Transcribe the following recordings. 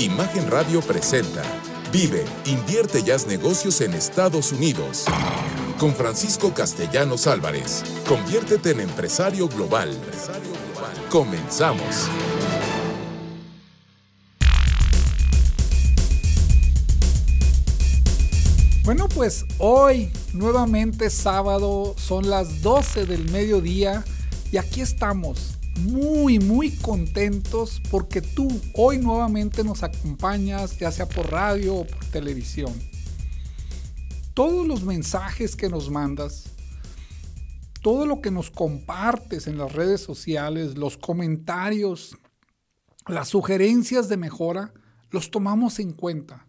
Imagen Radio presenta Vive, invierte y haz negocios en Estados Unidos. Con Francisco Castellanos Álvarez. Conviértete en empresario global. Comenzamos. Bueno, pues hoy nuevamente sábado, son las 12 del mediodía y aquí estamos muy, muy contentos porque tú hoy nuevamente nos acompañas, ya sea por radio o por televisión. Todos los mensajes que nos mandas, todo lo que nos compartes en las redes sociales, los comentarios, las sugerencias de mejora, los tomamos en cuenta.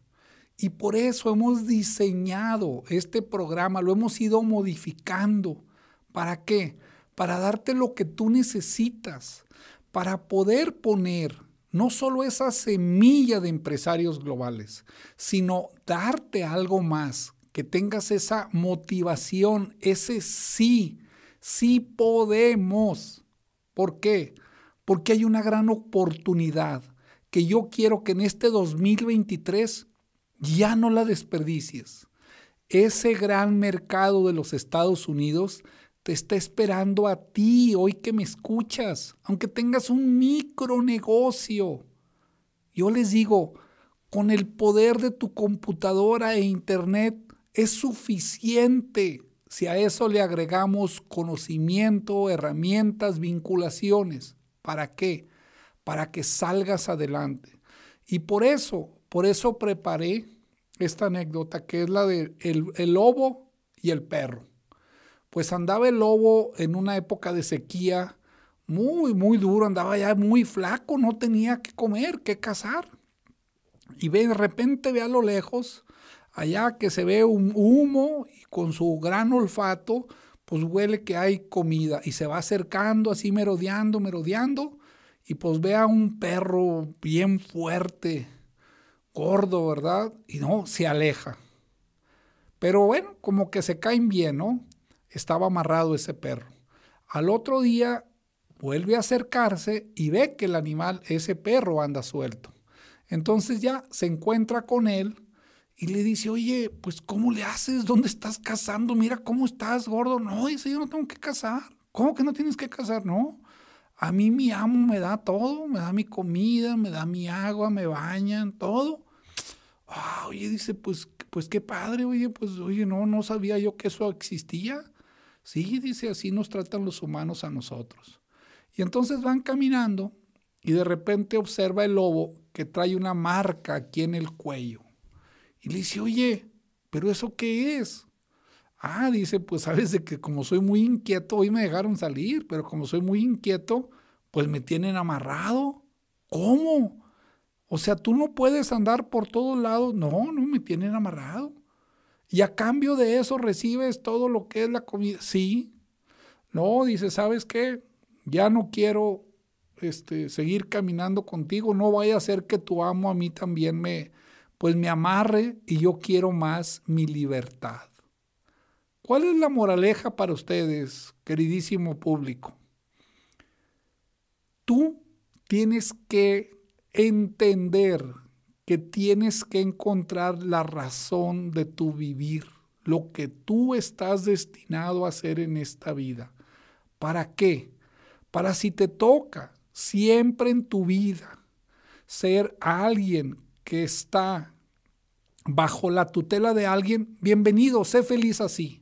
Y por eso hemos diseñado este programa, lo hemos ido modificando. ¿Para qué? Para darte lo que tú necesitas, para poder poner no solo esa semilla de empresarios globales, sino darte algo más, que tengas esa motivación, ese sí, sí podemos. ¿Por qué? Porque hay una gran oportunidad que yo quiero que en este 2023 ya no la desperdicies. Ese gran mercado de los Estados Unidos te está esperando a ti hoy que me escuchas, aunque tengas un micronegocio. Yo les digo, con el poder de tu computadora e internet es suficiente si a eso le agregamos conocimiento, herramientas, vinculaciones. ¿Para qué? Para que salgas adelante. Y por eso, por eso preparé esta anécdota que es la de el lobo y el perro pues andaba el lobo en una época de sequía muy, muy duro, andaba ya muy flaco, no tenía que comer, que cazar. Y ve, de repente ve a lo lejos, allá que se ve un humo y con su gran olfato, pues huele que hay comida y se va acercando así merodeando, merodeando y pues ve a un perro bien fuerte, gordo, ¿verdad? Y no, se aleja. Pero bueno, como que se caen bien, ¿no? Estaba amarrado ese perro. Al otro día vuelve a acercarse y ve que el animal, ese perro, anda suelto. Entonces ya se encuentra con él y le dice, oye, pues ¿cómo le haces? ¿Dónde estás cazando? Mira cómo estás, gordo. No, dice, yo no tengo que cazar. ¿Cómo que no tienes que cazar? No. A mí mi amo me da todo, me da mi comida, me da mi agua, me bañan, todo. Ah, oye, dice, pues, pues qué padre, oye, pues, oye, no, no sabía yo que eso existía. Sí, dice, así nos tratan los humanos a nosotros. Y entonces van caminando y de repente observa el lobo que trae una marca aquí en el cuello. Y le dice, oye, ¿pero eso qué es? Ah, dice, pues sabes de que como soy muy inquieto, hoy me dejaron salir, pero como soy muy inquieto, pues me tienen amarrado. ¿Cómo? O sea, tú no puedes andar por todos lados. No, no, me tienen amarrado. Y a cambio de eso recibes todo lo que es la comida. Sí. No, dice, ¿sabes qué? Ya no quiero este, seguir caminando contigo. No vaya a ser que tu amo a mí también me, pues me amarre y yo quiero más mi libertad. ¿Cuál es la moraleja para ustedes, queridísimo público? Tú tienes que entender que tienes que encontrar la razón de tu vivir, lo que tú estás destinado a hacer en esta vida. ¿Para qué? Para si te toca siempre en tu vida ser alguien que está bajo la tutela de alguien, bienvenido, sé feliz así.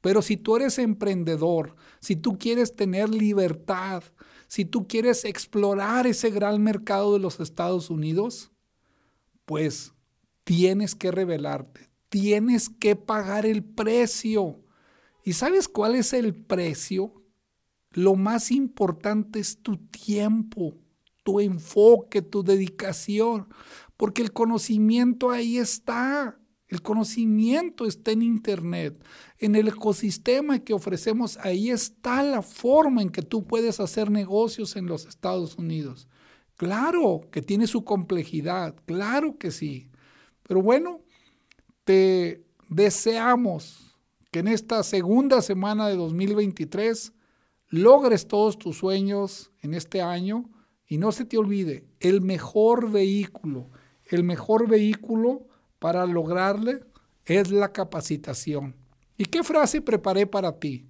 Pero si tú eres emprendedor, si tú quieres tener libertad, si tú quieres explorar ese gran mercado de los Estados Unidos, pues tienes que revelarte, tienes que pagar el precio. ¿Y sabes cuál es el precio? Lo más importante es tu tiempo, tu enfoque, tu dedicación, porque el conocimiento ahí está. El conocimiento está en Internet, en el ecosistema que ofrecemos, ahí está la forma en que tú puedes hacer negocios en los Estados Unidos. Claro que tiene su complejidad, claro que sí. Pero bueno, te deseamos que en esta segunda semana de 2023 logres todos tus sueños en este año y no se te olvide, el mejor vehículo, el mejor vehículo para lograrle es la capacitación. ¿Y qué frase preparé para ti?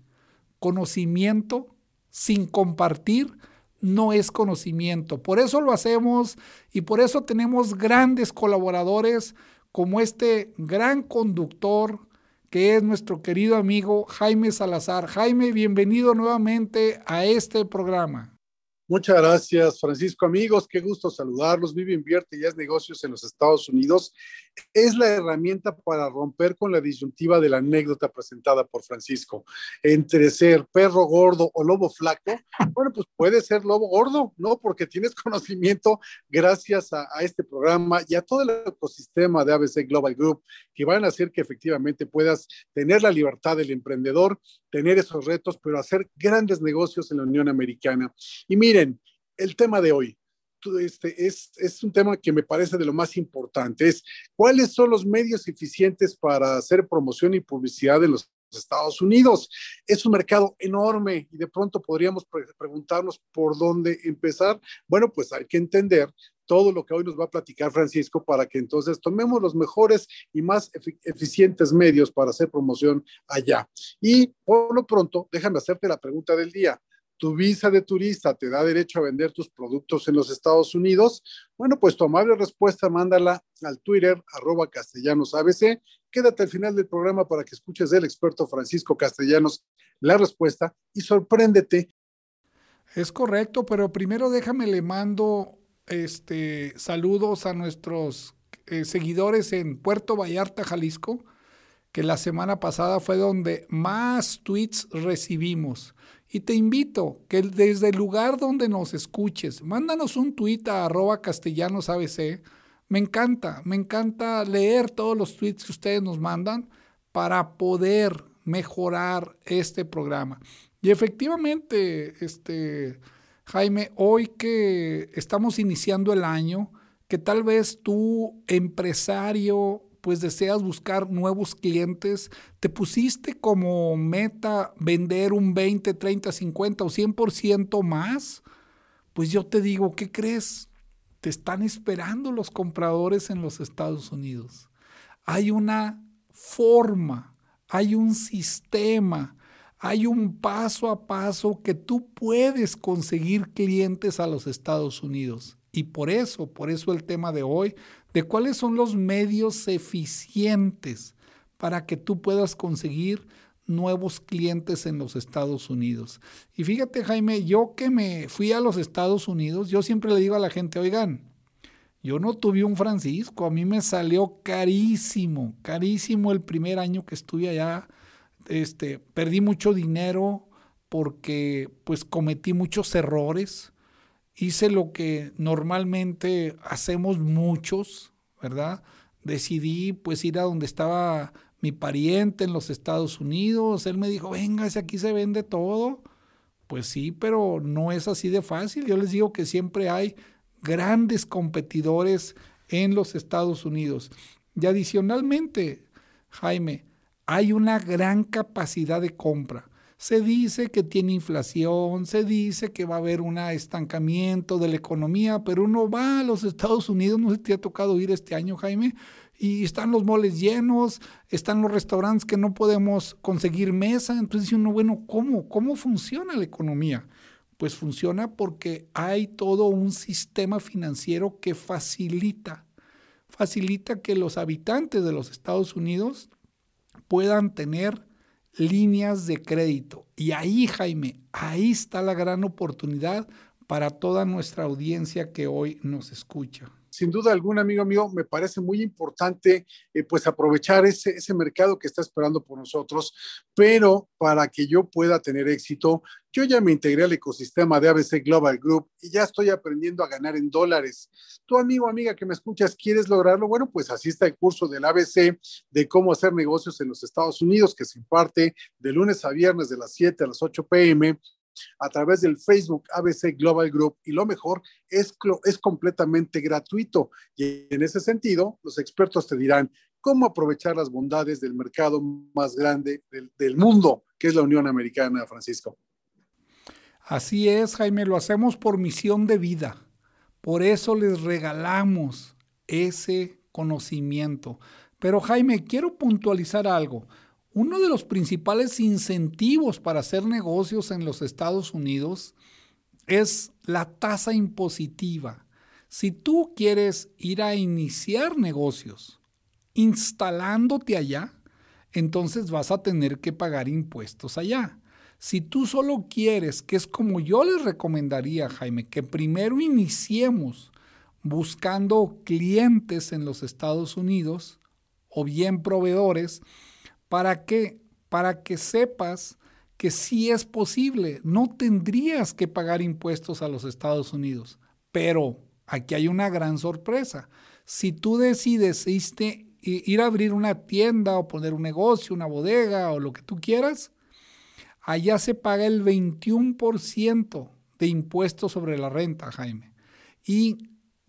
Conocimiento sin compartir no es conocimiento. Por eso lo hacemos y por eso tenemos grandes colaboradores como este gran conductor que es nuestro querido amigo Jaime Salazar. Jaime, bienvenido nuevamente a este programa. Muchas gracias, Francisco. Amigos, qué gusto saludarlos. Vive, invierte y es negocios en los Estados Unidos. Es la herramienta para romper con la disyuntiva de la anécdota presentada por Francisco. Entre ser perro gordo o lobo flaco, bueno, pues puede ser lobo gordo, ¿no? Porque tienes conocimiento gracias a, a este programa y a todo el ecosistema de ABC Global Group que van a hacer que efectivamente puedas tener la libertad del emprendedor, tener esos retos, pero hacer grandes negocios en la Unión Americana. Y mire, Miren, el tema de hoy este, es, un tema que me parece de lo más importante, es cuáles son los medios eficientes para hacer promoción y publicidad en los Estados Unidos. Es un mercado enorme y de pronto podríamos preguntarnos por dónde empezar. Bueno, pues hay que entender todo lo que hoy nos va a platicar Francisco para que entonces tomemos los mejores y más eficientes medios para hacer promoción allá. Y por lo pronto, déjame hacerte la pregunta del día tu visa de turista te da derecho a vender tus productos en los Estados Unidos? Bueno, pues tu amable respuesta mándala al Twitter arroba castellanos ABC. Quédate al final del programa para que escuches del experto Francisco Castellanos la respuesta y sorpréndete. Es correcto, pero primero déjame le mando este saludos a nuestros eh, seguidores en Puerto Vallarta, Jalisco, que la semana pasada fue donde más tweets recibimos. Y te invito que desde el lugar donde nos escuches, mándanos un tuit a arroba castellanos ABC. Me encanta, me encanta leer todos los tweets que ustedes nos mandan para poder mejorar este programa. Y efectivamente, este, Jaime, hoy que estamos iniciando el año, que tal vez tú, empresario, pues deseas buscar nuevos clientes, te pusiste como meta vender un 20, 30, 50 o 100% más, pues yo te digo, ¿qué crees? Te están esperando los compradores en los Estados Unidos. Hay una forma, hay un sistema, hay un paso a paso que tú puedes conseguir clientes a los Estados Unidos. Y por eso, por eso el tema de hoy, de cuáles son los medios eficientes para que tú puedas conseguir nuevos clientes en los Estados Unidos. Y fíjate, Jaime, yo que me fui a los Estados Unidos, yo siempre le digo a la gente, oigan, yo no tuve un Francisco, a mí me salió carísimo, carísimo el primer año que estuve allá. Este, perdí mucho dinero porque pues cometí muchos errores hice lo que normalmente hacemos muchos, ¿verdad? Decidí pues ir a donde estaba mi pariente en los Estados Unidos. Él me dijo, venga, si aquí se vende todo. Pues sí, pero no es así de fácil. Yo les digo que siempre hay grandes competidores en los Estados Unidos. Y adicionalmente, Jaime, hay una gran capacidad de compra. Se dice que tiene inflación, se dice que va a haber un estancamiento de la economía, pero uno va a los Estados Unidos, no sé si te ha tocado ir este año, Jaime, y están los moles llenos, están los restaurantes que no podemos conseguir mesa. Entonces uno, bueno, ¿cómo? ¿Cómo funciona la economía? Pues funciona porque hay todo un sistema financiero que facilita, facilita que los habitantes de los Estados Unidos puedan tener líneas de crédito. Y ahí, Jaime, ahí está la gran oportunidad para toda nuestra audiencia que hoy nos escucha sin duda alguna, amigo mío, me parece muy importante eh, pues aprovechar ese, ese mercado que está esperando por nosotros, pero para que yo pueda tener éxito, yo ya me integré al ecosistema de ABC Global Group y ya estoy aprendiendo a ganar en dólares. Tu amigo, amiga que me escuchas, ¿quieres lograrlo? Bueno, pues así está el curso del ABC de cómo hacer negocios en los Estados Unidos, que se imparte de lunes a viernes de las 7 a las 8 pm a través del Facebook ABC Global Group y lo mejor es, es completamente gratuito. Y en ese sentido, los expertos te dirán cómo aprovechar las bondades del mercado más grande del, del mundo, que es la Unión Americana, Francisco. Así es, Jaime, lo hacemos por misión de vida. Por eso les regalamos ese conocimiento. Pero Jaime, quiero puntualizar algo. Uno de los principales incentivos para hacer negocios en los Estados Unidos es la tasa impositiva. Si tú quieres ir a iniciar negocios instalándote allá, entonces vas a tener que pagar impuestos allá. Si tú solo quieres, que es como yo les recomendaría, Jaime, que primero iniciemos buscando clientes en los Estados Unidos o bien proveedores, para que, para que sepas que sí es posible. No tendrías que pagar impuestos a los Estados Unidos. Pero aquí hay una gran sorpresa. Si tú decides ir a abrir una tienda o poner un negocio, una bodega o lo que tú quieras, allá se paga el 21% de impuestos sobre la renta, Jaime. Y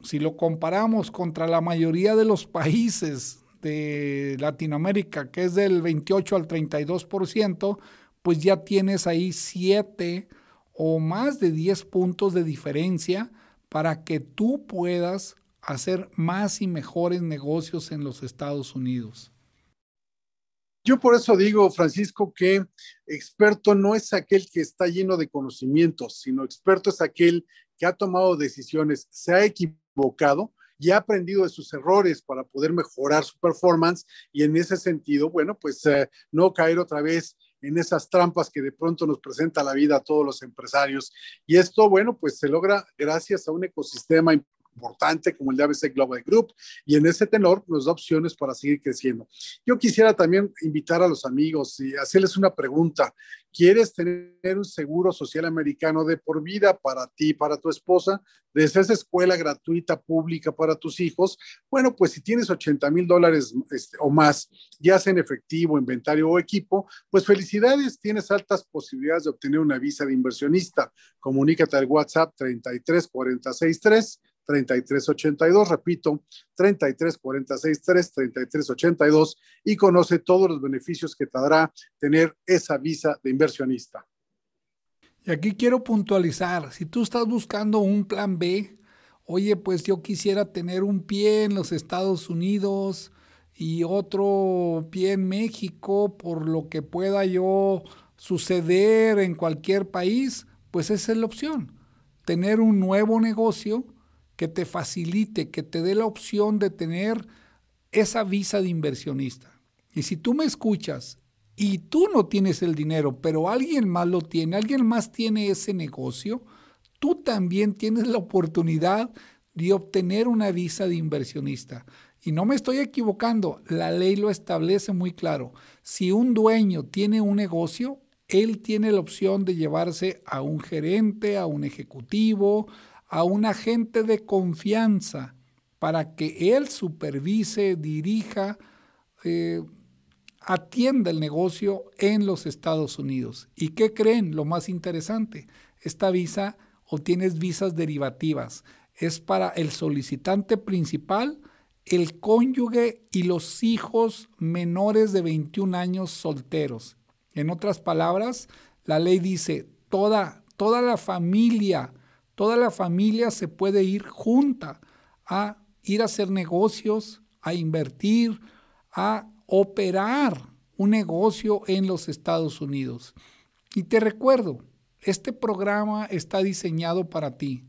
si lo comparamos contra la mayoría de los países de Latinoamérica, que es del 28 al 32%, pues ya tienes ahí 7 o más de 10 puntos de diferencia para que tú puedas hacer más y mejores negocios en los Estados Unidos. Yo por eso digo, Francisco, que experto no es aquel que está lleno de conocimientos, sino experto es aquel que ha tomado decisiones, se ha equivocado y ha aprendido de sus errores para poder mejorar su performance y en ese sentido, bueno, pues eh, no caer otra vez en esas trampas que de pronto nos presenta la vida a todos los empresarios. Y esto, bueno, pues se logra gracias a un ecosistema importante como el de ABC Global Group y en ese tenor nos da opciones para seguir creciendo. Yo quisiera también invitar a los amigos y hacerles una pregunta. ¿Quieres tener un seguro social americano de por vida para ti, para tu esposa? Desde esa escuela gratuita pública para tus hijos. Bueno, pues si tienes 80 mil dólares este, o más, ya sea en efectivo, inventario o equipo, pues felicidades, tienes altas posibilidades de obtener una visa de inversionista. Comunícate al WhatsApp 33463 3382, repito, 33463 3382 y conoce todos los beneficios que te dará tener esa visa de inversionista. Y aquí quiero puntualizar, si tú estás buscando un plan B, oye, pues yo quisiera tener un pie en los Estados Unidos y otro pie en México por lo que pueda yo suceder en cualquier país, pues esa es la opción. Tener un nuevo negocio que te facilite, que te dé la opción de tener esa visa de inversionista. Y si tú me escuchas y tú no tienes el dinero, pero alguien más lo tiene, alguien más tiene ese negocio, tú también tienes la oportunidad de obtener una visa de inversionista. Y no me estoy equivocando, la ley lo establece muy claro. Si un dueño tiene un negocio, él tiene la opción de llevarse a un gerente, a un ejecutivo, a un agente de confianza para que él supervise, dirija, eh, atienda el negocio en los Estados Unidos. ¿Y qué creen? Lo más interesante, esta visa o tienes visas derivativas. Es para el solicitante principal, el cónyuge y los hijos menores de 21 años solteros. En otras palabras, la ley dice, toda, toda la familia Toda la familia se puede ir junta a ir a hacer negocios, a invertir, a operar un negocio en los Estados Unidos. Y te recuerdo, este programa está diseñado para ti.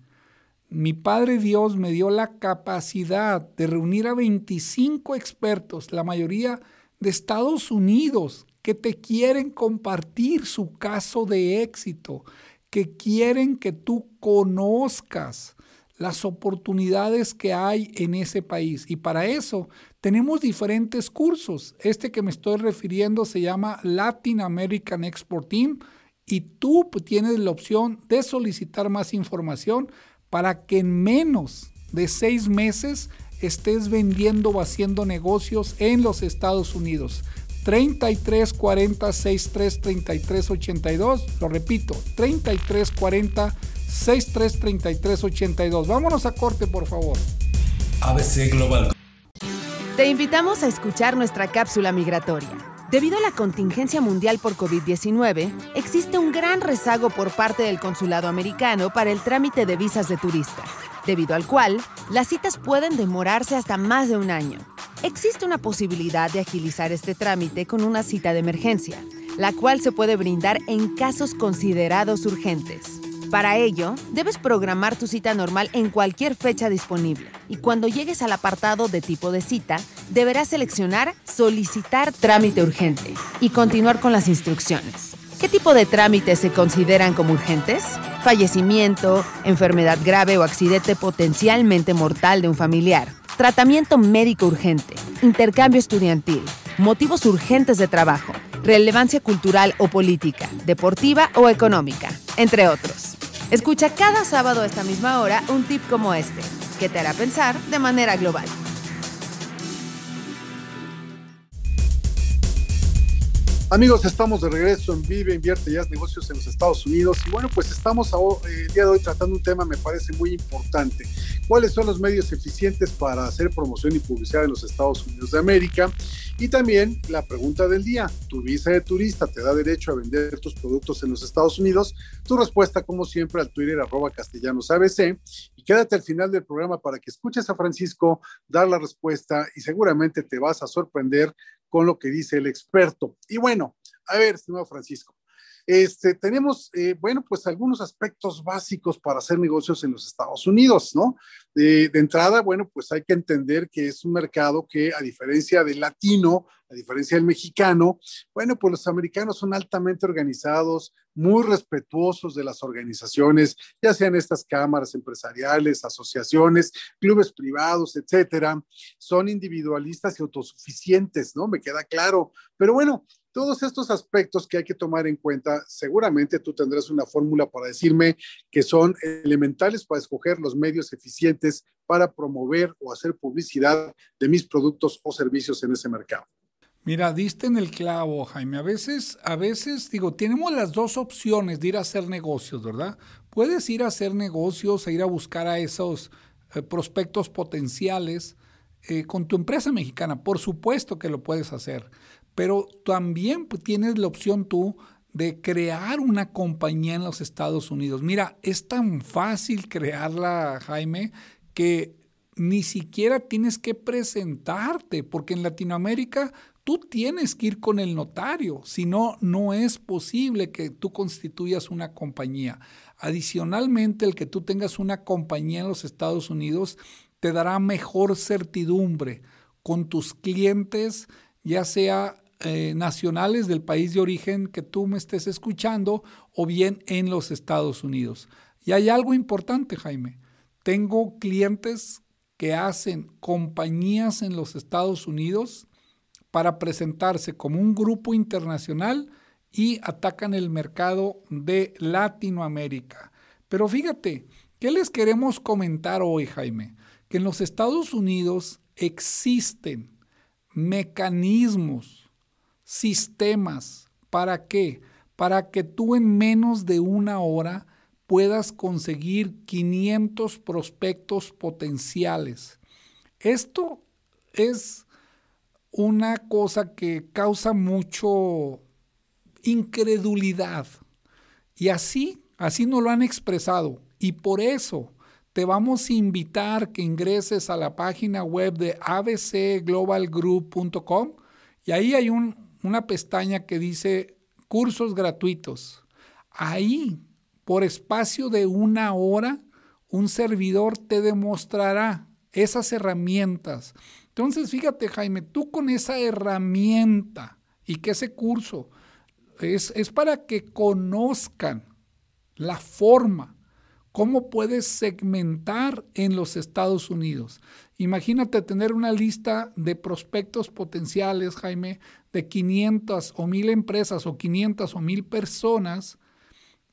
Mi Padre Dios me dio la capacidad de reunir a 25 expertos, la mayoría de Estados Unidos, que te quieren compartir su caso de éxito, que quieren que tú conozcas las oportunidades que hay en ese país. Y para eso tenemos diferentes cursos. Este que me estoy refiriendo se llama Latin American Export Team y tú tienes la opción de solicitar más información para que en menos de seis meses estés vendiendo o haciendo negocios en los Estados Unidos. 33 40 63 33 82. Lo repito, 33 40 63 33 82. Vámonos a corte, por favor. ABC Global. Te invitamos a escuchar nuestra cápsula migratoria Debido a la contingencia mundial por COVID-19, existe un gran rezago por parte del consulado americano para el trámite de visas de turista, debido al cual las citas pueden demorarse hasta más de un año. Existe una posibilidad de agilizar este trámite con una cita de emergencia, la cual se puede brindar en casos considerados urgentes. Para ello, debes programar tu cita normal en cualquier fecha disponible y cuando llegues al apartado de tipo de cita, deberás seleccionar Solicitar trámite urgente y continuar con las instrucciones. ¿Qué tipo de trámites se consideran como urgentes? Fallecimiento, enfermedad grave o accidente potencialmente mortal de un familiar, tratamiento médico urgente, intercambio estudiantil, motivos urgentes de trabajo, relevancia cultural o política, deportiva o económica, entre otros. Escucha cada sábado a esta misma hora un tip como este, que te hará pensar de manera global. Amigos, estamos de regreso en Vive, Invierte Ya Negocios en los Estados Unidos. Y bueno, pues estamos eh, el día de hoy tratando un tema me parece muy importante. ¿Cuáles son los medios eficientes para hacer promoción y publicidad en los Estados Unidos de América? Y también la pregunta del día, ¿tu visa de turista te da derecho a vender tus productos en los Estados Unidos? Tu respuesta, como siempre, al Twitter arroba castellanos ABC. Y quédate al final del programa para que escuches a Francisco dar la respuesta y seguramente te vas a sorprender con lo que dice el experto. Y bueno, a ver, estimado Francisco, este, tenemos, eh, bueno, pues algunos aspectos básicos para hacer negocios en los Estados Unidos, ¿no? de entrada, bueno, pues hay que entender que es un mercado que, a diferencia del latino, a diferencia del mexicano, bueno, pues los americanos son altamente organizados, muy respetuosos de las organizaciones, ya sean estas cámaras empresariales, asociaciones, clubes privados, etcétera. Son individualistas y autosuficientes, ¿no? Me queda claro. Pero bueno, todos estos aspectos que hay que tomar en cuenta, seguramente tú tendrás una fórmula para decirme que son elementales para escoger los medios eficientes para promover o hacer publicidad de mis productos o servicios en ese mercado. Mira, diste en el clavo, Jaime. A veces, a veces, digo, tenemos las dos opciones de ir a hacer negocios, ¿verdad? Puedes ir a hacer negocios, e ir a buscar a esos eh, prospectos potenciales eh, con tu empresa mexicana. Por supuesto que lo puedes hacer, pero también pues, tienes la opción tú de crear una compañía en los Estados Unidos. Mira, es tan fácil crearla, Jaime, que ni siquiera tienes que presentarte, porque en Latinoamérica tú tienes que ir con el notario, si no, no es posible que tú constituyas una compañía. Adicionalmente, el que tú tengas una compañía en los Estados Unidos te dará mejor certidumbre con tus clientes, ya sea eh, nacionales del país de origen que tú me estés escuchando o bien en los Estados Unidos. Y hay algo importante, Jaime. Tengo clientes que hacen compañías en los Estados Unidos para presentarse como un grupo internacional y atacan el mercado de Latinoamérica. Pero fíjate, ¿qué les queremos comentar hoy, Jaime? Que en los Estados Unidos existen mecanismos, sistemas, ¿para qué? Para que tú en menos de una hora puedas conseguir 500 prospectos potenciales. Esto es una cosa que causa mucho incredulidad. Y así, así nos lo han expresado. Y por eso te vamos a invitar que ingreses a la página web de abcglobalgroup.com y ahí hay una pestaña que dice cursos gratuitos. Ahí, por espacio de una hora, un servidor te demostrará esas herramientas entonces, fíjate, Jaime, tú con esa herramienta y que ese curso es, es para que conozcan la forma, cómo puedes segmentar en los Estados Unidos. Imagínate tener una lista de prospectos potenciales, Jaime, de 500 o 1000 empresas o 500 o 1000 personas,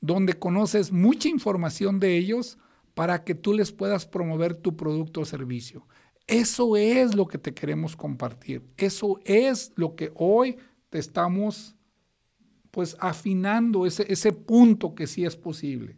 donde conoces mucha información de ellos para que tú les puedas promover tu producto o servicio. Eso es lo que te queremos compartir. Eso es lo que hoy te estamos pues afinando ese, ese punto que sí es posible.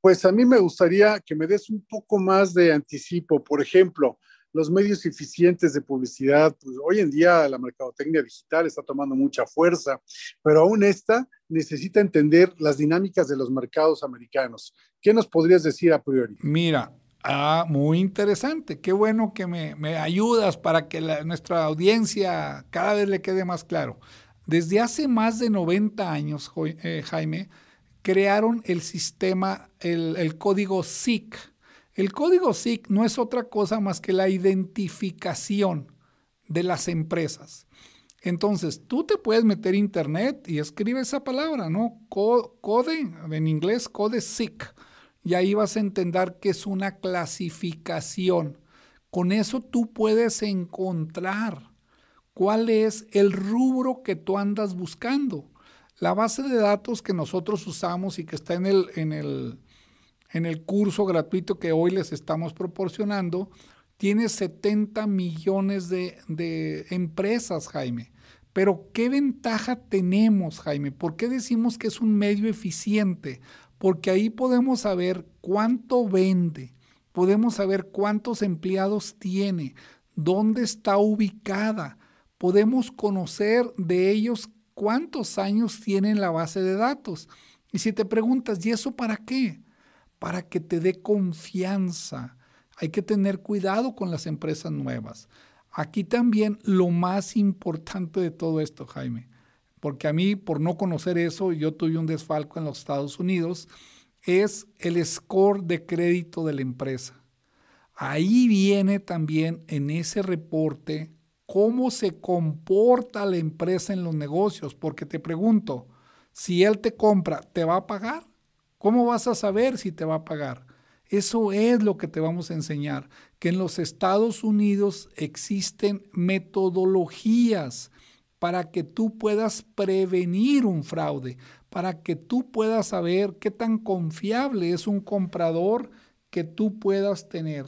Pues a mí me gustaría que me des un poco más de anticipo. Por ejemplo, los medios eficientes de publicidad, pues hoy en día la mercadotecnia digital está tomando mucha fuerza, pero aún esta necesita entender las dinámicas de los mercados americanos. ¿Qué nos podrías decir a priori? Mira, ah, muy interesante. Qué bueno que me, ayudas para que nuestra audiencia cada vez le quede más claro. Desde hace más de 90 años, eh, Jaime, crearon el sistema, el, el código SIC. El código SIC no es otra cosa más que la identificación de las empresas. Entonces, tú te puedes meter a internet y escribe esa palabra, ¿no? Code, en inglés, code SIC. Y ahí vas a entender que es una clasificación. Con eso tú puedes encontrar cuál es el rubro que tú andas buscando. La base de datos que nosotros usamos y que está en el, en el, en el curso gratuito que hoy les estamos proporcionando, tiene 70 millones de, empresas, Jaime. Pero ¿qué ventaja tenemos, Jaime? ¿Por qué decimos que es un medio eficiente? Porque ahí podemos saber cuánto vende, podemos saber cuántos empleados tiene, dónde está ubicada, podemos conocer de ellos cuántos años tienen la base de datos. Y si te preguntas, ¿y eso para qué? Para que te dé confianza. Hay que tener cuidado con las empresas nuevas. Aquí también lo más importante de todo esto, Jaime, porque a mí, por no conocer eso, yo tuve un desfalco en los Estados Unidos, es el score de crédito de la empresa. Ahí viene también en ese reporte cómo se comporta la empresa en los negocios, porque te pregunto, si él te compra, ¿te va a pagar? ¿Cómo vas a saber si te va a pagar? Eso es lo que te vamos a enseñar, que en los Estados Unidos existen metodologías para que tú puedas prevenir un fraude, para que tú puedas saber qué tan confiable es un comprador que tú puedas tener.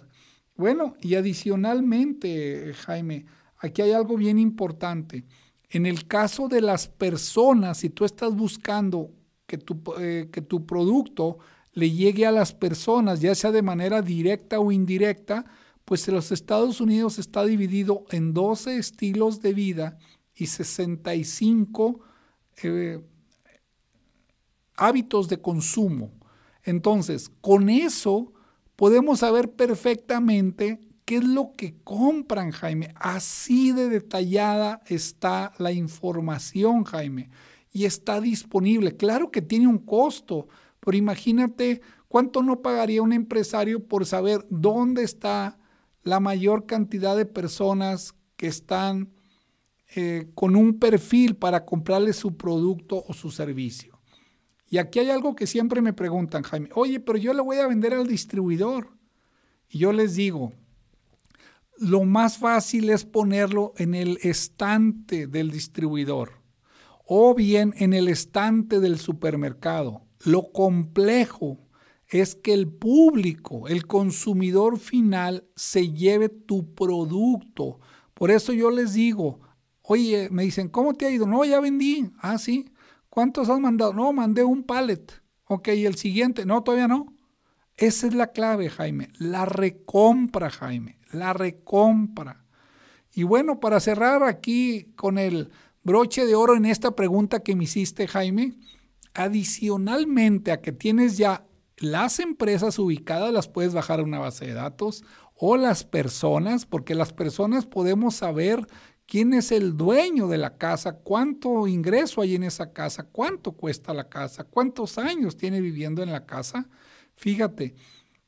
Bueno, y adicionalmente, Jaime, aquí hay algo bien importante. En el caso de las personas, si tú estás buscando que tu, eh, que tu producto le llegue a las personas, ya sea de manera directa o indirecta, pues en los Estados Unidos está dividido en 12 estilos de vida y 65 eh, hábitos de consumo. Entonces, con eso podemos saber perfectamente ¿Qué es lo que compran, Jaime? Así de detallada está la información, Jaime. Y está disponible. Claro que tiene un costo, pero imagínate cuánto no pagaría un empresario por saber dónde está la mayor cantidad de personas que están eh, con un perfil para comprarle su producto o su servicio. Y aquí hay algo que siempre me preguntan, Jaime, oye, pero yo le voy a vender al distribuidor. Y yo les digo, lo más fácil es ponerlo en el estante del distribuidor o bien en el estante del supermercado. Lo complejo es que el público, el consumidor final, se lleve tu producto. Por eso yo les digo, oye, me dicen, ¿cómo te ha ido? No, ya vendí. Ah, sí. ¿Cuántos has mandado? No, mandé un pallet. Ok, ¿y el siguiente? No, todavía no. Esa es la clave, Jaime. La recompra, Jaime la recompra. Y bueno, para cerrar aquí con el broche de oro en esta pregunta que me hiciste, Jaime, adicionalmente a que tienes ya las empresas ubicadas, las puedes bajar a una base de datos, o las personas, porque las personas podemos saber quién es el dueño de la casa, cuánto ingreso hay en esa casa, cuánto cuesta la casa, cuántos años tiene viviendo en la casa. Fíjate,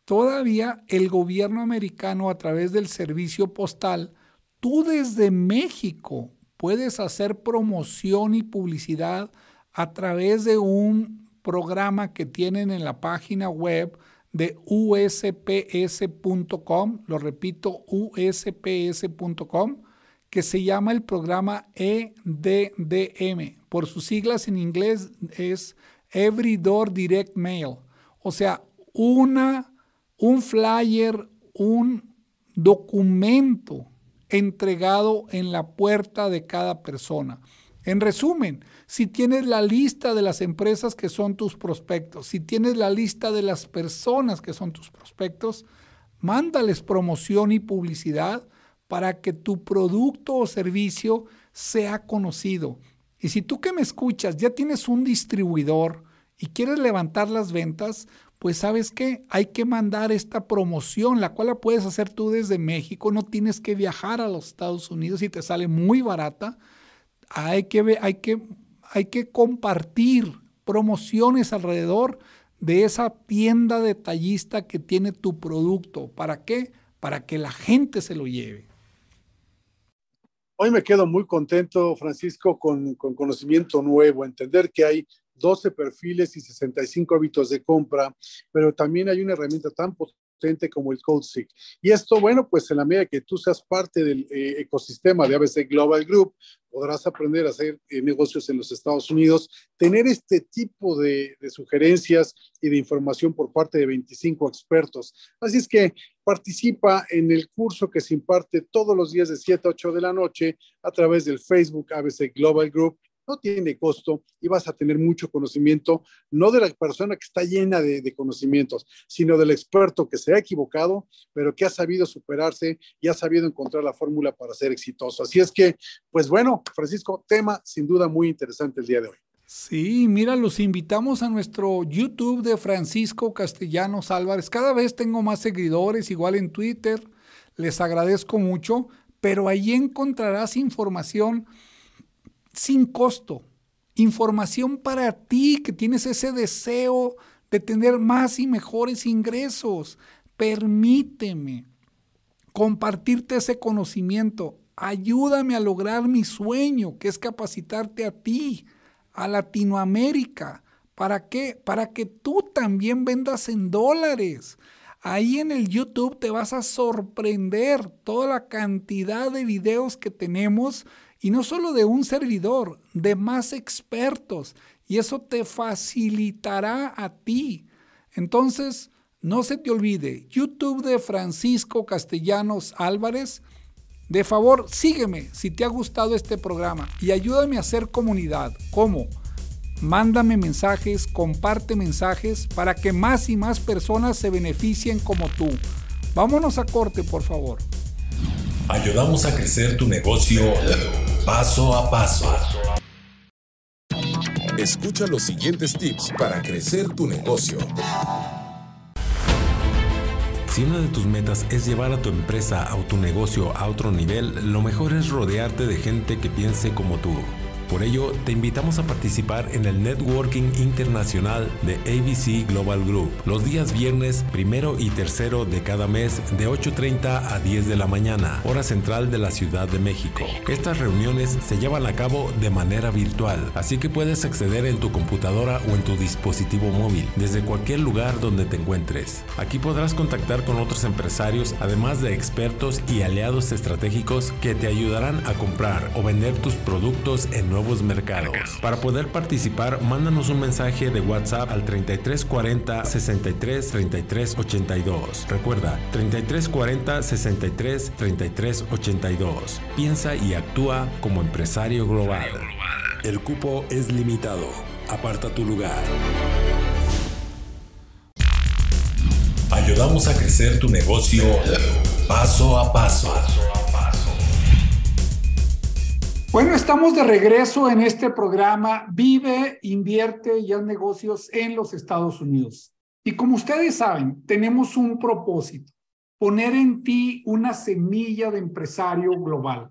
Todavía el gobierno americano a través del servicio postal, tú desde México puedes hacer promoción y publicidad a través de un programa que tienen en la página web de usps.com, lo repito, usps.com, que se llama el programa EDDM. Por sus siglas en inglés es Every Door Direct Mail. O sea, una un flyer, un documento entregado en la puerta de cada persona. En resumen, si tienes la lista de las empresas que son tus prospectos, si tienes la lista de las personas que son tus prospectos, mándales promoción y publicidad para que tu producto o servicio sea conocido. Y si tú que me escuchas ya tienes un distribuidor y quieres levantar las ventas, pues sabes que hay que mandar esta promoción, la cual la puedes hacer tú desde México, no tienes que viajar a los Estados Unidos y te sale muy barata. Hay que, hay que, hay que compartir promociones alrededor de esa tienda detallista que tiene tu producto. ¿Para qué? Para que la gente se lo lleve. Hoy me quedo muy contento, Francisco, con, con conocimiento nuevo, entender que hay 12 perfiles y 65 hábitos de compra, pero también hay una herramienta tan potente como el CodeSeek. Y esto, bueno, pues en la medida que tú seas parte del eh, ecosistema de ABC Global Group, podrás aprender a hacer eh, negocios en los Estados Unidos, tener este tipo de, de, sugerencias y de información por parte de 25 expertos. Así es que participa en el curso que se imparte todos los días de 7 a 8 de la noche a través del Facebook ABC Global Group no tiene costo y vas a tener mucho conocimiento, no de la persona que está llena de, conocimientos, sino del experto que se ha equivocado, pero que ha sabido superarse y ha sabido encontrar la fórmula para ser exitoso. Así es que, pues bueno, Francisco, tema sin duda muy interesante el día de hoy. Sí, mira, los invitamos a nuestro YouTube de Francisco Castellanos Álvarez. Cada vez tengo más seguidores, igual en Twitter. Les agradezco mucho, pero ahí encontrarás información sin costo. Información para ti que tienes ese deseo de tener más y mejores ingresos. Permíteme compartirte ese conocimiento. Ayúdame a lograr mi sueño, que es capacitarte a ti, a Latinoamérica. ¿Para qué? Para que tú también vendas en dólares. Ahí en el YouTube te vas a sorprender toda la cantidad de videos que tenemos y no solo de un servidor, de más expertos. Y eso te facilitará a ti. Entonces, no se te olvide, YouTube de Francisco Castellanos Álvarez. De favor, sígueme si te ha gustado este programa y ayúdame a hacer comunidad. ¿Cómo? Mándame mensajes, comparte mensajes para que más y más personas se beneficien como tú. Vámonos a corte, por favor. Ayudamos a crecer tu negocio paso a paso. Escucha los siguientes tips para crecer tu negocio. Si una de tus metas es llevar a tu empresa o tu negocio a otro nivel, lo mejor es rodearte de gente que piense como tú. Por ello, te invitamos a participar en el Networking Internacional de ABC Global Group los días viernes primero y tercero de cada mes de 8.30 a 10 de la mañana, hora central de la Ciudad de México. Estas reuniones se llevan a cabo de manera virtual, así que puedes acceder en tu computadora o en tu dispositivo móvil desde cualquier lugar donde te encuentres. Aquí podrás contactar con otros empresarios, además de expertos y aliados estratégicos que te ayudarán a comprar o vender tus productos en nuevos mercados. Para poder participar, mándanos un mensaje de WhatsApp al 3340 63 33 82. Recuerda, 3340 63 33 82. Piensa y actúa como empresario global. El cupo es limitado. Aparta tu lugar. Ayudamos a crecer tu negocio paso a paso. Bueno, estamos de regreso en este programa Vive, invierte y haz negocios en los Estados Unidos. Y como ustedes saben, tenemos un propósito, poner en ti una semilla de empresario global.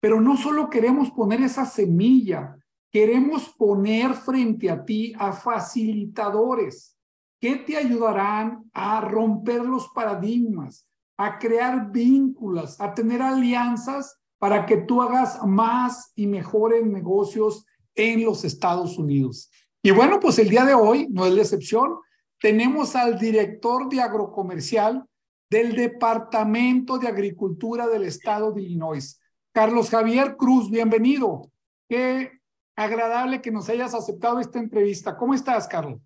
Pero no solo queremos poner esa semilla, queremos poner frente a ti a facilitadores que te ayudarán a romper los paradigmas, a crear vínculos, a tener alianzas para que tú hagas más y mejores negocios en los Estados Unidos. Y bueno, pues el día de hoy no es la excepción. Tenemos al director de agrocomercial del Departamento de Agricultura del Estado de Illinois, Carlos Javier Cruz. Bienvenido. Qué agradable que nos hayas aceptado esta entrevista. ¿Cómo estás, Carlos?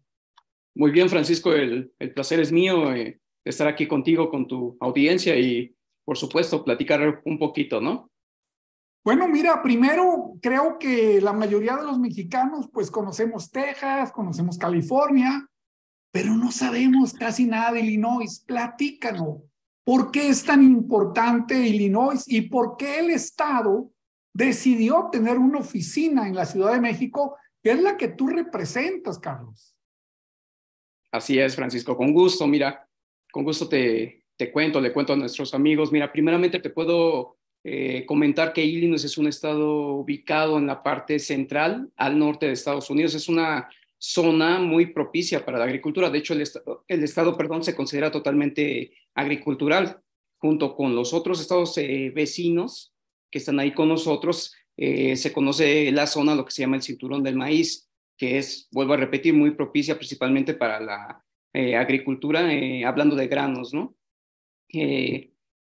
Muy bien, Francisco. El, placer es mío eh, estar aquí contigo, con tu audiencia y, por supuesto, platicar un poquito, ¿no? Bueno, mira, primero creo que la mayoría de los mexicanos pues conocemos Texas, conocemos California, pero no sabemos casi nada de Illinois. Platícanos, ¿Por qué es tan importante Illinois y por qué el Estado decidió tener una oficina en la Ciudad de México, que es la que tú representas, Carlos? Así es, Francisco, con gusto. Mira, con gusto te, te cuento, le cuento a nuestros amigos. Mira, primeramente te puedo eh, comentar que Illinois es un estado ubicado en la parte central, al norte de Estados Unidos. Es una zona muy propicia para la agricultura. De hecho, el, estado, el estado perdón, se considera totalmente agricultural, junto con los otros estados eh, vecinos que están ahí con nosotros. Eh, se conoce la zona, lo que se llama el cinturón del maíz, que es, vuelvo a repetir, muy propicia principalmente para la eh, agricultura, hablando de granos, ¿no?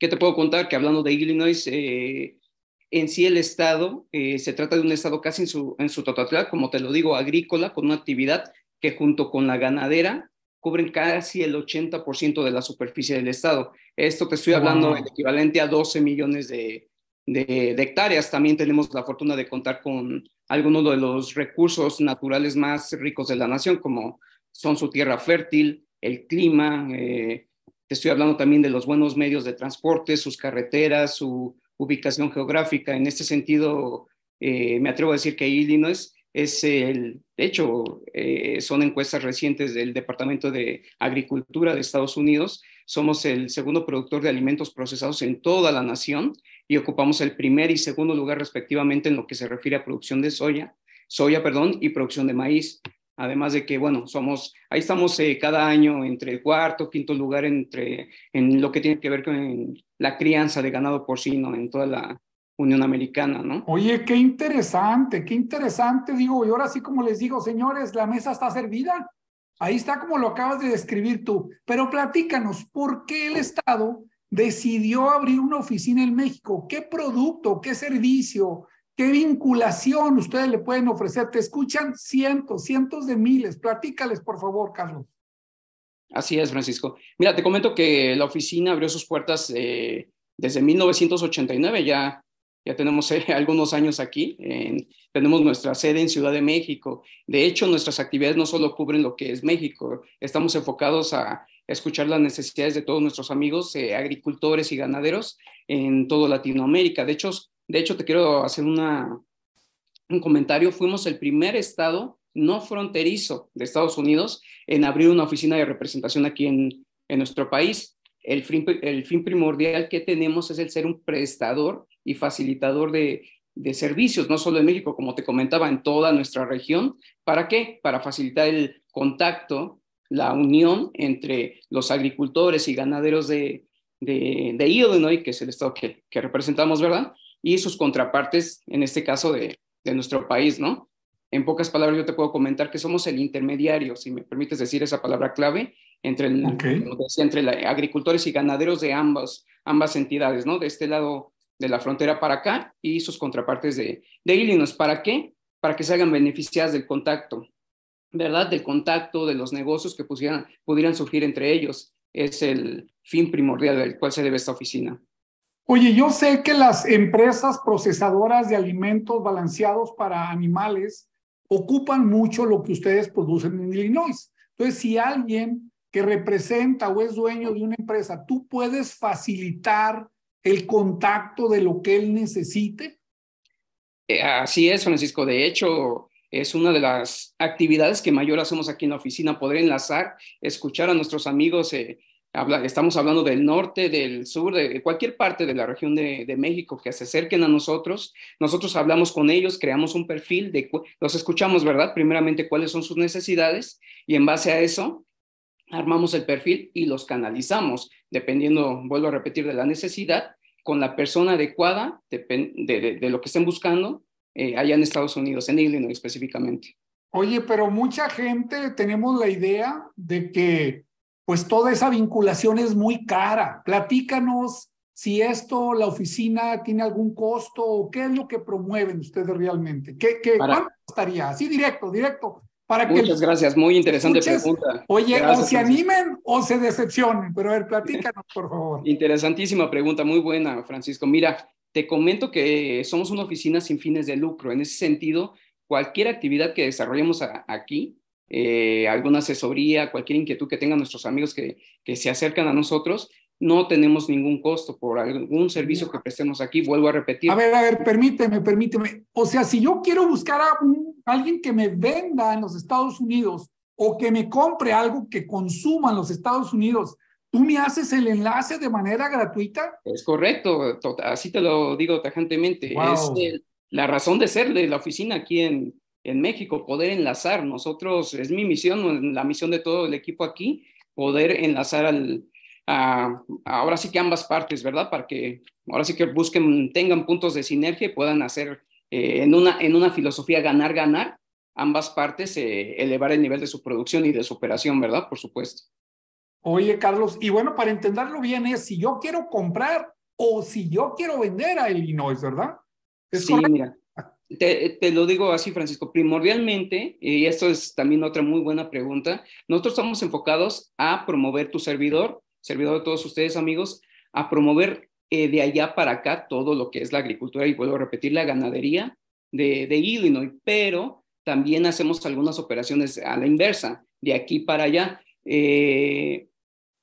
¿Qué te puedo contar? Que hablando de Illinois, en sí el Estado eh, se trata de un Estado casi en su, en su totalidad, como te lo digo, agrícola, con una actividad que junto con la ganadera cubren casi el 80% de la superficie del Estado. Esto te estoy hablando del equivalente a 12 millones de, de, hectáreas. También tenemos la fortuna de contar con algunos de los recursos naturales más ricos de la nación, como son su tierra fértil, el clima. Eh, estoy hablando también de los buenos medios de transporte, sus carreteras, su ubicación geográfica. En este sentido, eh, me atrevo a decir que Illinois es el, de hecho, eh, son encuestas recientes del Departamento de Agricultura de Estados Unidos. Somos el segundo productor de alimentos procesados en toda la nación y ocupamos el primer y segundo lugar respectivamente en lo que se refiere a producción de soya, soya, perdón, y producción de maíz. Además de que, bueno, somos, ahí estamos eh, cada año entre el cuarto, quinto lugar entre, en lo que tiene que ver con la crianza de ganado porcino en toda la Unión Americana, ¿no? Oye, qué interesante, qué interesante, digo, y ahora sí como les digo, señores, la mesa está servida. Ahí está como lo acabas de describir tú. Pero platícanos, ¿por qué el Estado decidió abrir una oficina en México? ¿Qué producto, qué servicio, ¿Qué vinculación ustedes le pueden ofrecer? Te escuchan cientos, cientos de miles. Platícales, por favor, Carlos. Así es, Francisco. Mira, te comento que la oficina abrió sus puertas eh, desde 1989, ya, ya tenemos eh, algunos años aquí. tenemos nuestra sede en Ciudad de México. De hecho, nuestras actividades no solo cubren lo que es México, estamos enfocados a escuchar las necesidades de todos nuestros amigos eh, agricultores y ganaderos en toda Latinoamérica. De hecho, de hecho, te quiero hacer un comentario. Fuimos el primer estado no fronterizo de Estados Unidos en abrir una oficina de representación aquí en, en nuestro país. El fin, el fin, primordial que tenemos es el ser un prestador y facilitador de, de, servicios, no solo en México, como te comentaba, en toda nuestra región. ¿Para qué? Para facilitar el contacto, la unión entre los agricultores y ganaderos de, de, de Illinois, que es el estado que, que representamos, ¿verdad? Y sus contrapartes, en este caso de, de nuestro país, ¿no? En pocas palabras, yo te puedo comentar que somos el intermediario, si me permites decir esa palabra clave, entre, el, entre agricultores y ganaderos de ambas, ambas entidades, ¿no? De este lado de la frontera para acá y sus contrapartes de, de Illinois. ¿Para qué? Para que se hagan beneficiadas del contacto, ¿verdad? Del contacto, de los negocios que pudieran, pudieran surgir entre ellos. Es el fin primordial del cual se debe esta oficina. Oye, yo sé que las empresas procesadoras de alimentos balanceados para animales ocupan mucho lo que ustedes producen en Illinois. Entonces, si alguien que representa o es dueño de una empresa, tú puedes facilitar el contacto de lo que él necesite. Eh, así es, Francisco. De hecho, es una de las actividades que mayor hacemos aquí en la oficina, poder enlazar, escuchar a nuestros amigos eh, estamos hablando del norte, del sur, de cualquier parte de la región de, México que se acerquen a nosotros. Nosotros hablamos con ellos, creamos un perfil, de, los escuchamos, ¿verdad? Primeramente, cuáles son sus necesidades y en base a eso armamos el perfil y los canalizamos, dependiendo, vuelvo a repetir, de la necesidad, con la persona adecuada de, lo que estén buscando eh, allá en Estados Unidos, en Illinois específicamente. Oye, pero mucha gente tenemos la idea de que pues toda esa vinculación es muy cara. Platícanos si esto, la oficina, tiene algún costo o qué es lo que promueven ustedes realmente. ¿Qué, qué, ¿Cuánto costaría? Así directo, directo. Para Muchas gracias, muy interesante pregunta. Oye, o se animen o se decepcionen, pero a ver, platícanos, por favor. Interesantísima pregunta, muy buena, Francisco. Mira, te comento que somos una oficina sin fines de lucro. En ese sentido, cualquier actividad que desarrollemos aquí eh, alguna asesoría, cualquier inquietud que tengan nuestros amigos que, que se acercan a nosotros, no tenemos ningún costo por algún servicio que prestemos aquí. Vuelvo a repetir. A ver, a ver, permíteme, permíteme. O sea, si yo quiero buscar a alguien que me venda en los Estados Unidos o que me compre algo que consuma en los Estados Unidos, ¿tú me haces el enlace de manera gratuita? Es correcto, así te lo digo tajantemente. Es la razón de ser de la oficina aquí en, en México, poder enlazar. Nosotros, es mi misión, la misión de todo el equipo aquí, poder enlazar al, ahora sí que ambas partes, ¿verdad? Para que ahora sí que busquen, tengan puntos de sinergia y puedan hacer eh, en, una, en una filosofía ganar-ganar, ambas partes eh, elevar el nivel de su producción y de su operación, ¿verdad? Por supuesto. Oye, Carlos, y bueno, para entenderlo bien es si yo quiero comprar o si yo quiero vender a Illinois, ¿verdad? sí, mira, te, lo digo así, Francisco, primordialmente, y esto es también otra muy buena pregunta, nosotros estamos enfocados a promover tu servidor servidor de todos ustedes, amigos, a promover eh, de allá para acá todo lo que es la agricultura y vuelvo a repetir, la ganadería de, de Illinois, pero también hacemos algunas operaciones a la inversa, de aquí para allá. Eh,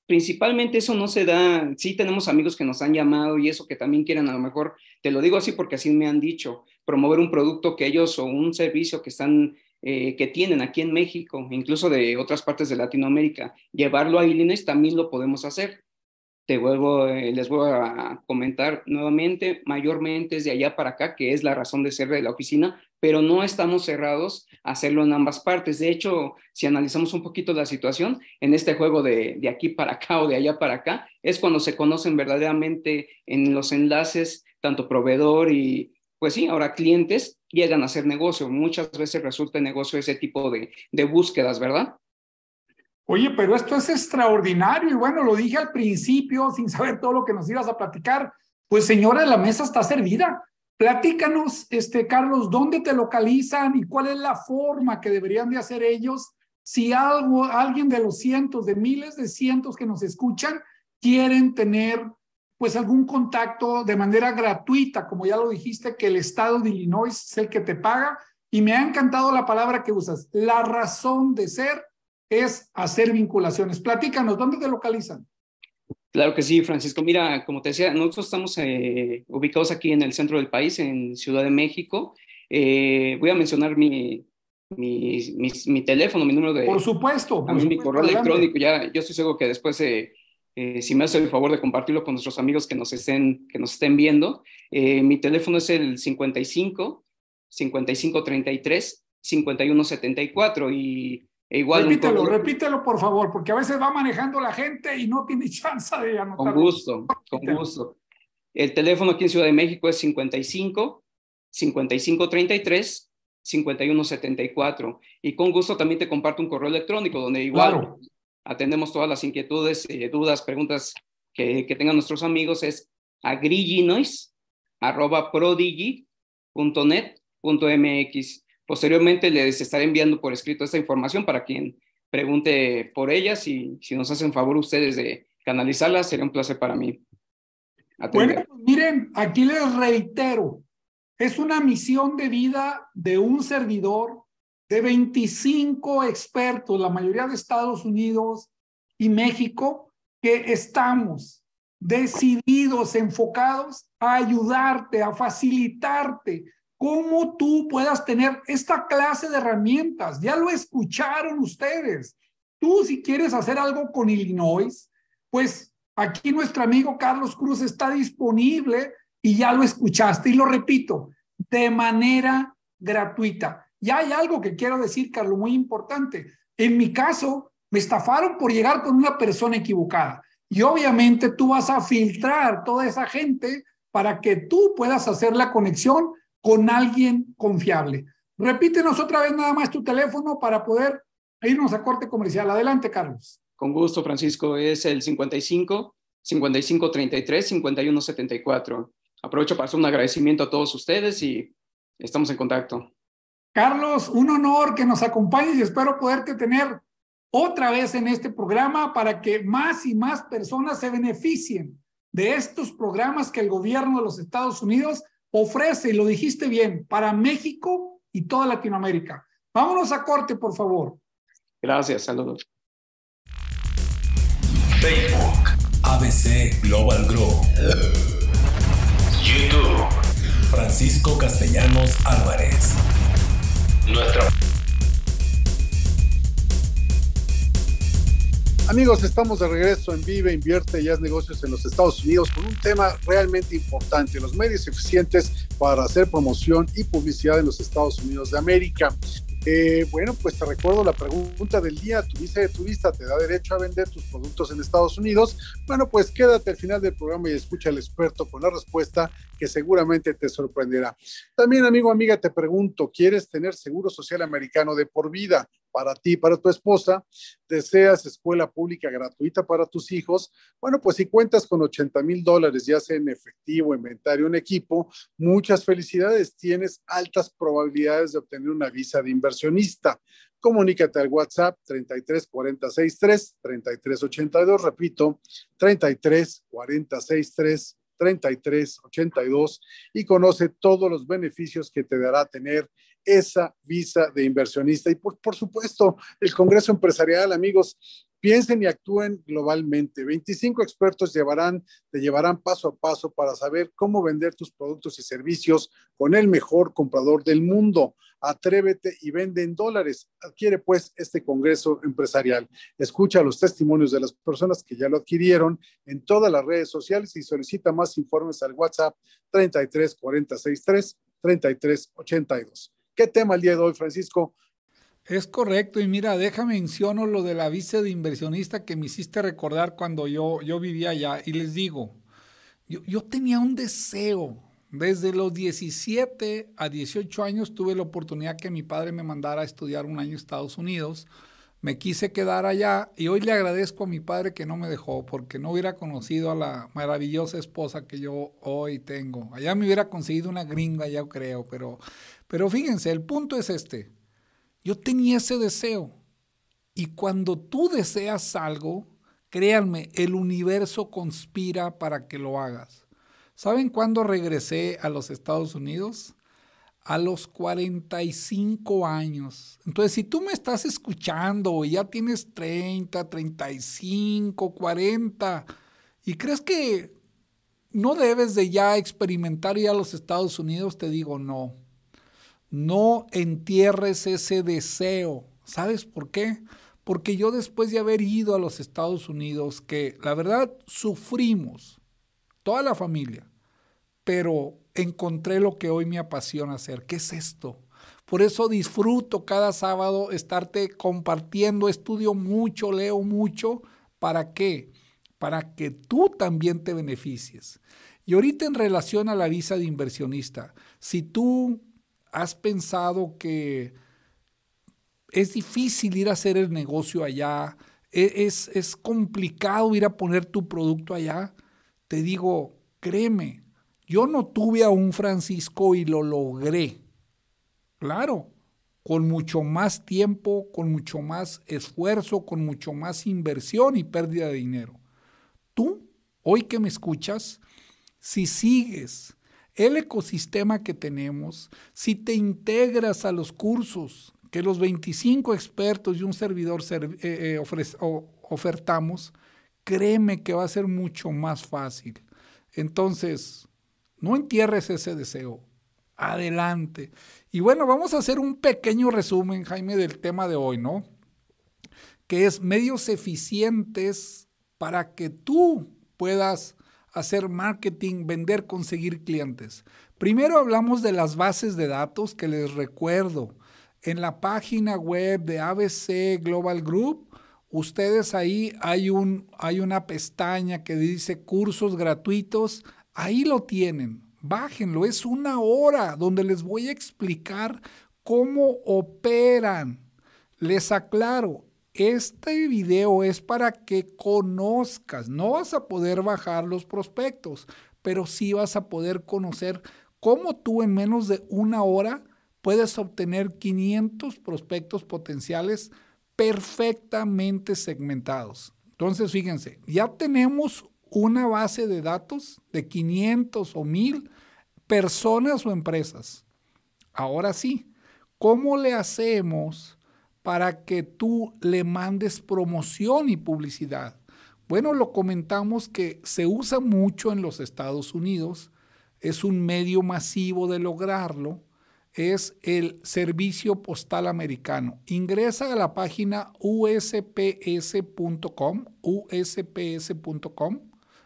principalmente eso no se da, sí tenemos amigos que nos han llamado y eso que también quieren a lo mejor, te lo digo así porque así me han dicho, promover un producto que ellos o un servicio que están eh, que tienen aquí en México, incluso de otras partes de Latinoamérica, llevarlo a Illinois también lo podemos hacer. Te vuelvo, eh, les voy a comentar nuevamente, mayormente es de allá para acá, que es la razón de ser de la oficina, pero no estamos cerrados a hacerlo en ambas partes. De hecho, si analizamos un poquito la situación, en este juego de, de aquí para acá o de allá para acá, es cuando se conocen verdaderamente en los enlaces, tanto proveedor y, pues sí, ahora clientes llegan a hacer negocio. Muchas veces resulta negocio ese tipo de, búsquedas, ¿verdad? Oye, pero esto es extraordinario y bueno, lo dije al principio sin saber todo lo que nos ibas a platicar. Pues señora, la mesa está servida. Platícanos, este, Carlos, ¿dónde te localizan y cuál es la forma que deberían de hacer ellos si algo, alguien de los cientos, de miles de cientos que nos escuchan quieren tener pues algún contacto de manera gratuita, como ya lo dijiste, que el estado de Illinois es el que te paga. Y me ha encantado la palabra que usas. La razón de ser es hacer vinculaciones. Platícanos, ¿dónde te localizan? Claro que sí, Francisco. Mira, como te decía, nosotros estamos eh, ubicados aquí en el centro del país, en Ciudad de México. Eh, voy a mencionar mi, mi, mi, teléfono, mi número de... Por supuesto. Por mi correo electrónico. Ya, yo estoy seguro que después eh, eh, si me hace el favor de compartirlo con nuestros amigos que nos estén, que nos estén viendo, eh, mi teléfono es el 55 55 33 51 74 y e igual repítelo, repítelo por favor, porque a veces va manejando la gente y no tiene chance de anotar. Con gusto, con gusto. El teléfono aquí en Ciudad de México es 55 55 33 51 74 y con gusto también te comparto un correo electrónico donde igual atendemos todas las inquietudes, eh, dudas, preguntas que, tengan nuestros amigos, es agriginois.prodigy.net.mx. Posteriormente les estaré enviando por escrito esta información para quien pregunte por ellas y si nos hacen favor ustedes de canalizarla, sería un placer para mí. Bueno, pues miren, aquí les reitero, es una misión de vida de un servidor de 25 expertos, la mayoría de Estados Unidos y México, que estamos decididos, enfocados a ayudarte, a facilitarte cómo tú puedas tener esta clase de herramientas. Ya lo escucharon ustedes. Tú si quieres hacer algo con Illinois, pues aquí nuestro amigo Carlos Cruz está disponible y ya lo escuchaste y lo repito, de manera gratuita. Y hay algo que quiero decir, Carlos, muy importante. En mi caso, me estafaron por llegar con una persona equivocada. Y obviamente tú vas a filtrar toda esa gente para que tú puedas hacer la conexión con alguien confiable. Repítenos otra vez nada más tu teléfono para poder irnos a corte comercial. Adelante, Carlos. Con gusto, Francisco. Es el 55 55 33 51 74. Aprovecho para hacer un agradecimiento a todos ustedes y estamos en contacto. Carlos, un honor que nos acompañes y espero poderte tener otra vez en este programa para que más y más personas se beneficien de estos programas que el gobierno de los Estados Unidos ofrece, y lo dijiste bien, para México y toda Latinoamérica. Vámonos a corte, por favor. Gracias, saludos. Facebook ABC Global Group. YouTube. Francisco Castellanos Álvarez. Nuestra Amigos, estamos de regreso en Vive, Invierte y Haz Negocios en los Estados Unidos con un tema realmente importante, los medios eficientes para hacer promoción y publicidad en los Estados Unidos de América. Eh, bueno, pues te recuerdo la pregunta del día, ¿tu visa de turista te da derecho a vender tus productos en Estados Unidos? Bueno, pues quédate al final del programa y escucha al experto con la respuesta que seguramente te sorprenderá. También, amigo, amiga, te pregunto, ¿quieres tener seguro social americano de por vida? para ti, para tu esposa, deseas escuela pública gratuita para tus hijos, bueno, pues si cuentas con 80 mil dólares, ya sea en efectivo, inventario, en equipo, muchas felicidades, tienes altas probabilidades de obtener una visa de inversionista. Comunícate al WhatsApp 33 46 3 33 82, repito, 33 46 3 33 82 y conoce todos los beneficios que te dará tener esa visa de inversionista. Y por, por supuesto, el Congreso Empresarial, amigos, piensen y actúen globalmente. 25 expertos llevarán, te llevarán paso a paso para saber cómo vender tus productos y servicios con el mejor comprador del mundo. Atrévete y vende en dólares. Adquiere pues este Congreso Empresarial. Escucha los testimonios de las personas que ya lo adquirieron en todas las redes sociales y solicita más informes al WhatsApp 33 46 3 33 82. ¿Qué tema el día de hoy, Francisco? Es correcto, y mira, déjame menciono lo de la visa de inversionista que me hiciste recordar cuando yo, yo vivía allá. Y les digo, yo, yo tenía un deseo. Desde los 17 a 18 años tuve la oportunidad que mi padre me mandara a estudiar un año en Estados Unidos. Me quise quedar allá y hoy le agradezco a mi padre que no me dejó porque no hubiera conocido a la maravillosa esposa que yo hoy tengo. Allá me hubiera conseguido una gringa, ya creo, pero pero fíjense, el punto es este. Yo tenía ese deseo. Y cuando tú deseas algo, créanme, el universo conspira para que lo hagas. ¿Saben cuándo regresé a los Estados Unidos? A los 45 años. Entonces, si tú me estás escuchando y ya tienes 30, 35, 40 y crees que no debes de ya experimentar ir a los Estados Unidos, te digo no. No entierres ese deseo. ¿Sabes por qué? Porque yo después de haber ido a los Estados Unidos, que la verdad sufrimos, toda la familia, pero encontré lo que hoy me apasiona hacer. ¿Qué es esto? Por eso disfruto cada sábado estarte compartiendo, estudio mucho, leo mucho. ¿Para qué? Para que tú también te beneficies. Y ahorita en relación a la visa de inversionista, si tú ¿Has pensado que es difícil ir a hacer el negocio allá? ¿E-, ¿Es, es complicado ir a poner tu producto allá? Te digo, créeme, yo no tuve a un Francisco y lo logré. Claro, con mucho más tiempo, con mucho más esfuerzo, con mucho más inversión y pérdida de dinero. Tú, hoy que me escuchas, si sigues el ecosistema que tenemos, si te integras a los cursos que los 25 expertos y un servidor eh, eh, ofertamos, créeme que va a ser mucho más fácil. Entonces, no entierres ese deseo. Adelante. Y bueno, vamos a hacer un pequeño resumen, Jaime, del tema de hoy, ¿no? Que es medios eficientes para que tú puedas hacer marketing, vender, conseguir clientes. Primero hablamos de las bases de datos que les recuerdo. En la página web de ABC Global Group, ustedes ahí hay, un, hay una pestaña que dice cursos gratuitos. Ahí lo tienen. Bájenlo. Es una hora donde les voy a explicar cómo operan. Les aclaro, este video es para que conozcas. No vas a poder bajar los prospectos, pero sí vas a poder conocer cómo tú en menos de una hora puedes obtener 500 prospectos potenciales perfectamente segmentados. Entonces, fíjense, ya tenemos una base de datos de 500 o 1000 personas o empresas. Ahora sí, ¿cómo le hacemos para que tú le mandes promoción y publicidad. Bueno, lo comentamos que se usa mucho en los Estados Unidos, es un medio masivo de lograrlo, es el Servicio Postal Americano. Ingresa a la página usps.com, usps.com.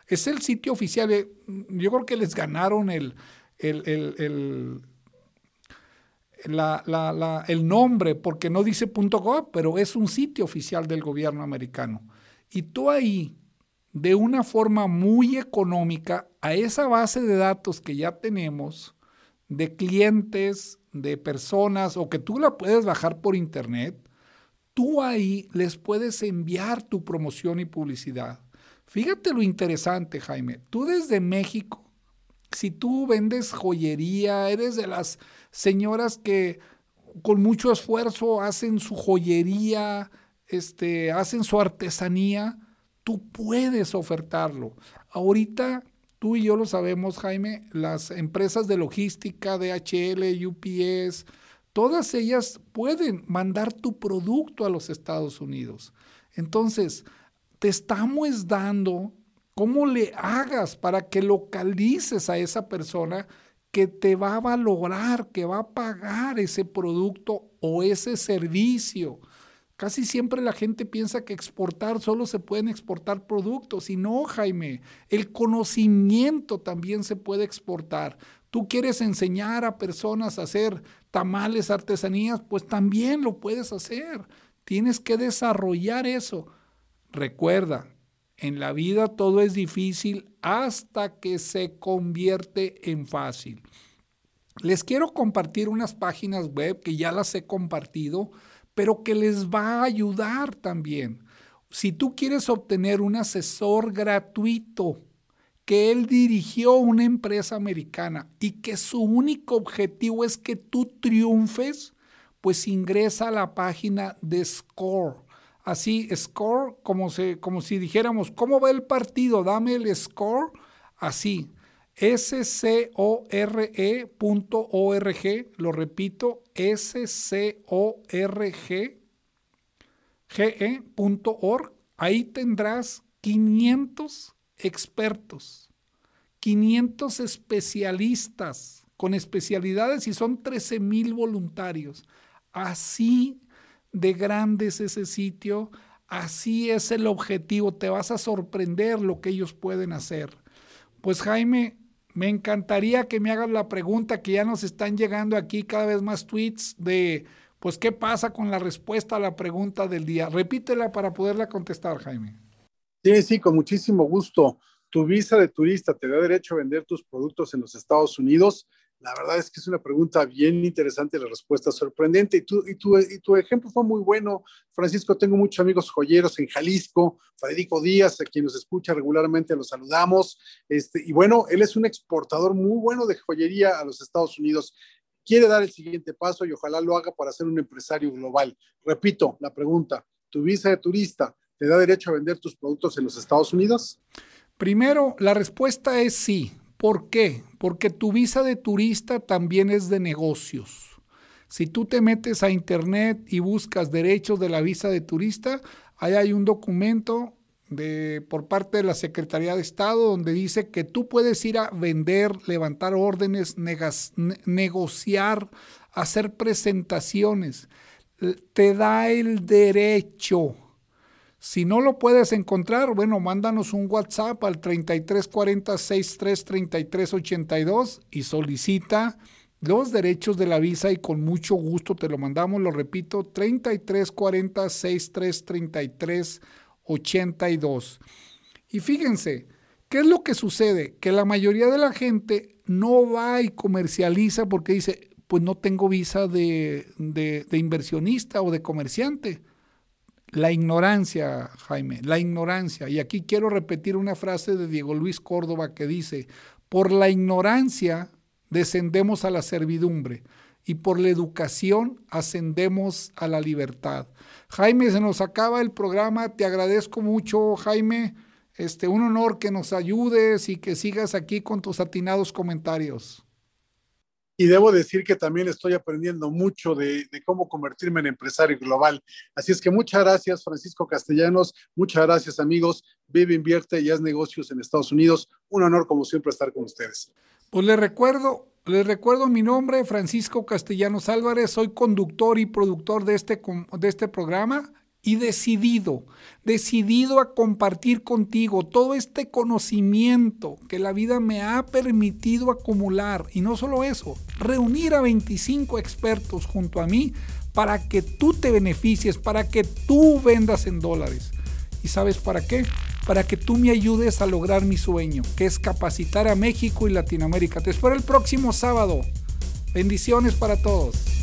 Es el sitio oficial. Eh, yo creo que les ganaron el, el, el nombre porque no dice .gov, pero es un sitio oficial del gobierno americano. Y tú ahí, de una forma muy económica, a esa base de datos que ya tenemos, de clientes, de personas, o que tú la puedes bajar por internet, tú ahí les puedes enviar tu promoción y publicidad. Fíjate lo interesante, Jaime. Tú desde México, si tú vendes joyería, eres de las señoras que con mucho esfuerzo hacen su joyería, este, hacen su artesanía, tú puedes ofertarlo. Ahorita tú y yo lo sabemos, Jaime, las empresas de logística, DHL, UPS, todas ellas pueden mandar tu producto a los Estados Unidos. Entonces, te estamos dando cómo le hagas para que localices a esa persona que te va a valorar, que va a pagar ese producto o ese servicio. Casi siempre la gente piensa que exportar solo se pueden exportar productos y no, Jaime, el conocimiento también se puede exportar. Tú quieres enseñar a personas a hacer tamales, artesanías, pues también lo puedes hacer. Tienes que desarrollar eso. Recuerda, en la vida todo es difícil hasta que se convierte en fácil. Les quiero compartir unas páginas web que ya las he compartido pero que les va a ayudar también. Si tú quieres obtener un asesor gratuito, que él dirigió una empresa americana y que su único objetivo es que tú triunfes, pues ingresa a la página de Score. Así, Score, como, se, como si dijéramos, ¿cómo va el partido? Dame el score. Así, score.org, lo repito, scorg.org, ahí tendrás 500 expertos, 500 especialistas con especialidades y son 13 mil voluntarios. Así de grande es ese sitio, así es el objetivo, te vas a sorprender lo que ellos pueden hacer. Pues Jaime, me encantaría que me hagas la pregunta que ya nos están llegando aquí cada vez más tweets de, pues, ¿qué pasa con la respuesta a la pregunta del día? Repítela para poderla contestar, Jaime. Sí, sí, con muchísimo gusto. Tu visa de turista te da derecho a vender tus productos en los Estados Unidos. La verdad es que es una pregunta bien interesante, la respuesta sorprendente. Y tu, y, tu, y tu ejemplo fue muy bueno, Francisco. Tengo muchos amigos joyeros en Jalisco, Federico Díaz, a quien nos escucha regularmente, los saludamos. Este, y bueno, él es un exportador muy bueno de joyería a los Estados Unidos. Quiere dar el siguiente paso y ojalá lo haga para ser un empresario global. Repito la pregunta, ¿tu visa de turista te da derecho a vender tus productos en los Estados Unidos? Primero, la respuesta es sí. ¿Por qué? Porque tu visa de turista también es de negocios. Si tú te metes a internet y buscas derechos de la visa de turista, ahí hay un documento de, por parte de la Secretaría de Estado donde dice que tú puedes ir a vender, levantar órdenes, negociar, hacer presentaciones. Te da el derecho si no lo puedes encontrar, bueno, mándanos un WhatsApp al 3340 633382 y solicita los derechos de la visa y con mucho gusto te lo mandamos, lo repito, 3340 633382. Y fíjense, ¿qué es lo que sucede? Que la mayoría de la gente no va y comercializa porque dice, pues no tengo visa de, de, de inversionista o de comerciante la ignorancia, Jaime, la ignorancia. Y aquí quiero repetir una frase de Diego Luis Córdoba que dice, por la ignorancia descendemos a la servidumbre y por la educación ascendemos a la libertad. Jaime, se nos acaba el programa, te agradezco mucho, Jaime. Este, un honor que nos ayudes y que sigas aquí con tus atinados comentarios. Y debo decir que también estoy aprendiendo mucho de, cómo convertirme en empresario global. Así es que muchas gracias, Francisco Castellanos, muchas gracias, amigos. Vive, invierte y haz negocios en Estados Unidos. Un honor, como siempre, estar con ustedes. Pues les recuerdo, les recuerdo mi nombre, Francisco Castellanos Álvarez, soy conductor y productor de este, de este programa y decidido, decidido a compartir contigo todo este conocimiento que la vida me ha permitido acumular. Y no solo eso, reunir a 25 expertos junto a mí para que tú te beneficies, para que tú vendas en dólares. ¿Y sabes para qué? Para que tú me ayudes a lograr mi sueño, que es capacitar a México y Latinoamérica. Te espero el próximo sábado. Bendiciones para todos.